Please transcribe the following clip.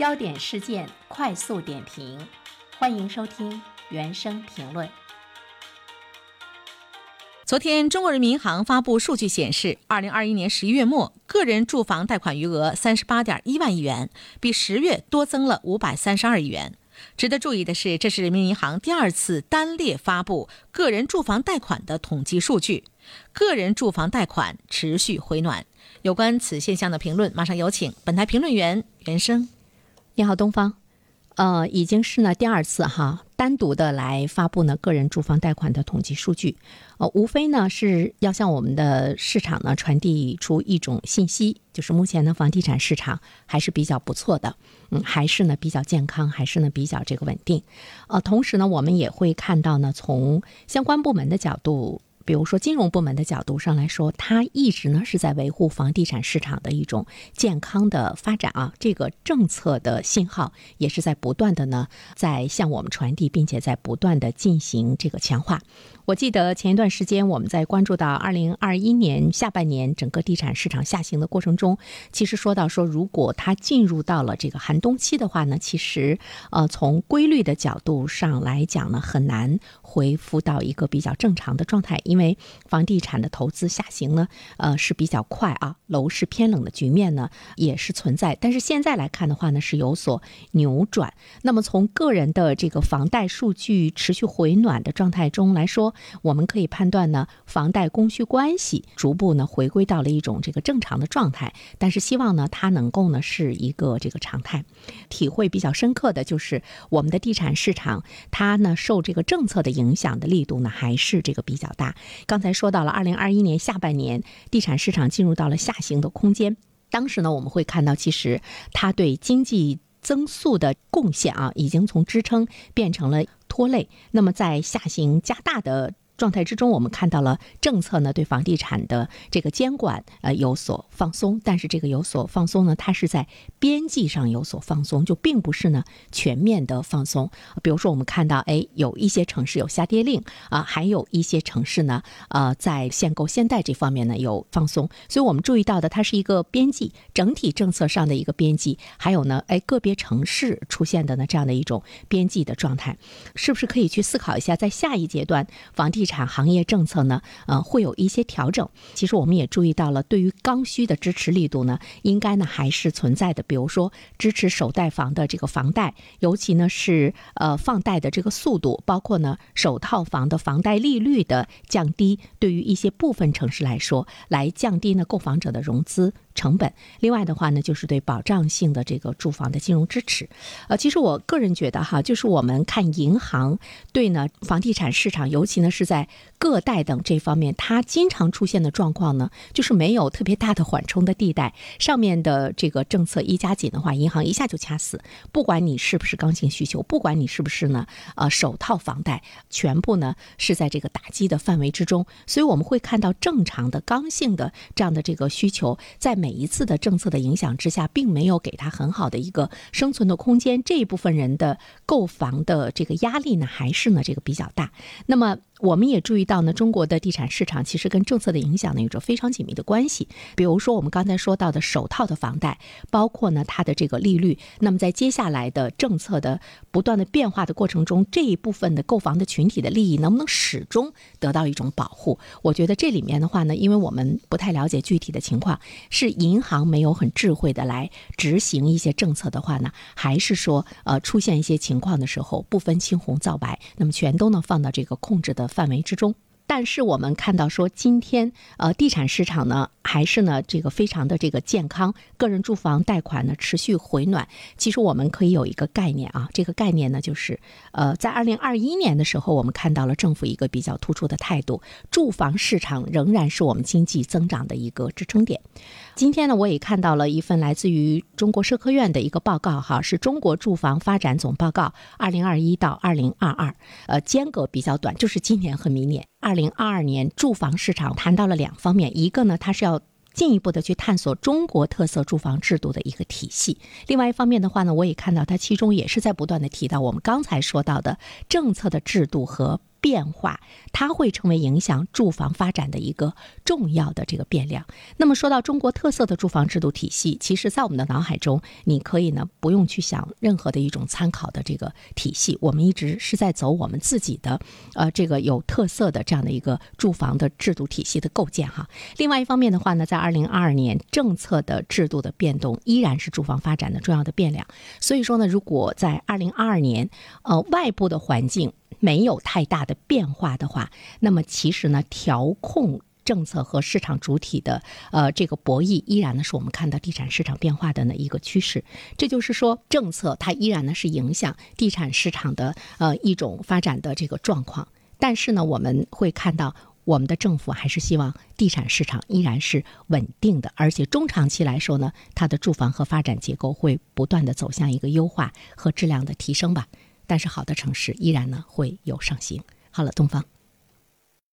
焦点事件快速点评，欢迎收听原声评论。昨天，中国人民银行发布数据显示，二零二一年十一月末，个人住房贷款余额三十八点一万亿元，比十月多增了五百三十二亿元。值得注意的是，这是人民银行第二次单列发布个人住房贷款的统计数据，个人住房贷款持续回暖。有关此现象的评论，马上有请本台评论员袁生。你好，东方。呃，已经是呢第二次哈，单独的来发布呢个人住房贷款的统计数据。呃，无非呢是要向我们的市场呢传递出一种信息，就是目前呢房地产市场还是比较不错的，嗯，还是呢比较健康，还是呢比较这个稳定。呃，同时呢我们也会看到呢从相关部门的角度。比如说，金融部门的角度上来说，它一直呢是在维护房地产市场的一种健康的发展啊。这个政策的信号也是在不断的呢在向我们传递，并且在不断的进行这个强化。我记得前一段时间我们在关注到二零二一年下半年整个地产市场下行的过程中，其实说到说，如果它进入到了这个寒冬期的话呢，其实呃从规律的角度上来讲呢，很难恢复到一个比较正常的状态。因为因为房地产的投资下行呢，呃是比较快啊，楼市偏冷的局面呢也是存在。但是现在来看的话呢，是有所扭转。那么从个人的这个房贷数据持续回暖的状态中来说，我们可以判断呢，房贷供需关系逐步呢回归到了一种这个正常的状态。但是希望呢，它能够呢是一个这个常态。体会比较深刻的就是我们的地产市场，它呢受这个政策的影响的力度呢还是这个比较大。刚才说到了，二零二一年下半年地产市场进入到了下行的空间。当时呢，我们会看到，其实它对经济增速的贡献啊，已经从支撑变成了拖累。那么在下行加大的。状态之中，我们看到了政策呢对房地产的这个监管呃有所放松，但是这个有所放松呢，它是在边际上有所放松，就并不是呢全面的放松。比如说，我们看到哎有一些城市有下跌令啊，还有一些城市呢呃在限购限贷这方面呢有放松，所以我们注意到的它是一个边际整体政策上的一个边际，还有呢哎个别城市出现的呢这样的一种边际的状态，是不是可以去思考一下，在下一阶段房地产产行业政策呢，呃，会有一些调整。其实我们也注意到了，对于刚需的支持力度呢，应该呢还是存在的。比如说，支持首贷房的这个房贷，尤其呢是呃放贷的这个速度，包括呢首套房的房贷利率的降低，对于一些部分城市来说，来降低呢购房者的融资。成本，另外的话呢，就是对保障性的这个住房的金融支持。呃，其实我个人觉得哈，就是我们看银行对呢房地产市场，尤其呢是在个贷等这方面，它经常出现的状况呢，就是没有特别大的缓冲的地带。上面的这个政策一加紧的话，银行一下就掐死。不管你是不是刚性需求，不管你是不是呢呃首套房贷，全部呢是在这个打击的范围之中。所以我们会看到正常的刚性的这样的这个需求在每。每一次的政策的影响之下，并没有给他很好的一个生存的空间，这一部分人的购房的这个压力呢，还是呢这个比较大。那么。我们也注意到呢，中国的地产市场其实跟政策的影响呢有着非常紧密的关系。比如说我们刚才说到的首套的房贷，包括呢它的这个利率，那么在接下来的政策的不断的变化的过程中，这一部分的购房的群体的利益能不能始终得到一种保护？我觉得这里面的话呢，因为我们不太了解具体的情况，是银行没有很智慧的来执行一些政策的话呢，还是说呃出现一些情况的时候不分青红皂白，那么全都能放到这个控制的。范围之中。但是我们看到说，今天呃，地产市场呢还是呢这个非常的这个健康，个人住房贷款呢持续回暖。其实我们可以有一个概念啊，这个概念呢就是呃，在二零二一年的时候，我们看到了政府一个比较突出的态度，住房市场仍然是我们经济增长的一个支撑点。今天呢，我也看到了一份来自于中国社科院的一个报告哈，是中国住房发展总报告二零二一到二零二二，呃，间隔比较短，就是今年和明年。二零二二年住房市场谈到了两方面，一个呢，它是要进一步的去探索中国特色住房制度的一个体系；另外一方面的话呢，我也看到它其中也是在不断的提到我们刚才说到的政策的制度和变化，它会成为影响住房发展的一个重要的这个变量。那么说到中国特色的住房制度体系，其实在我们的脑海中，你可以呢不用去想任何的一种参考的这个体系，我们一直是在走我们自己的呃这个有特色的这样的一个住房的制度体系的构建哈。另外一方面的话呢，在二零二二年政策的制度的变动依然是住房发展的重要的变量。所以说呢，如果在二零二二年呃外部的环境，没有太大的变化的话，那么其实呢，调控政策和市场主体的呃这个博弈，依然呢是我们看到地产市场变化的呢一个趋势。这就是说，政策它依然呢是影响地产市场的呃一种发展的这个状况。但是呢，我们会看到，我们的政府还是希望地产市场依然是稳定的，而且中长期来说呢，它的住房和发展结构会不断的走向一个优化和质量的提升吧。但是好的城市依然呢会有上行。好了，东方。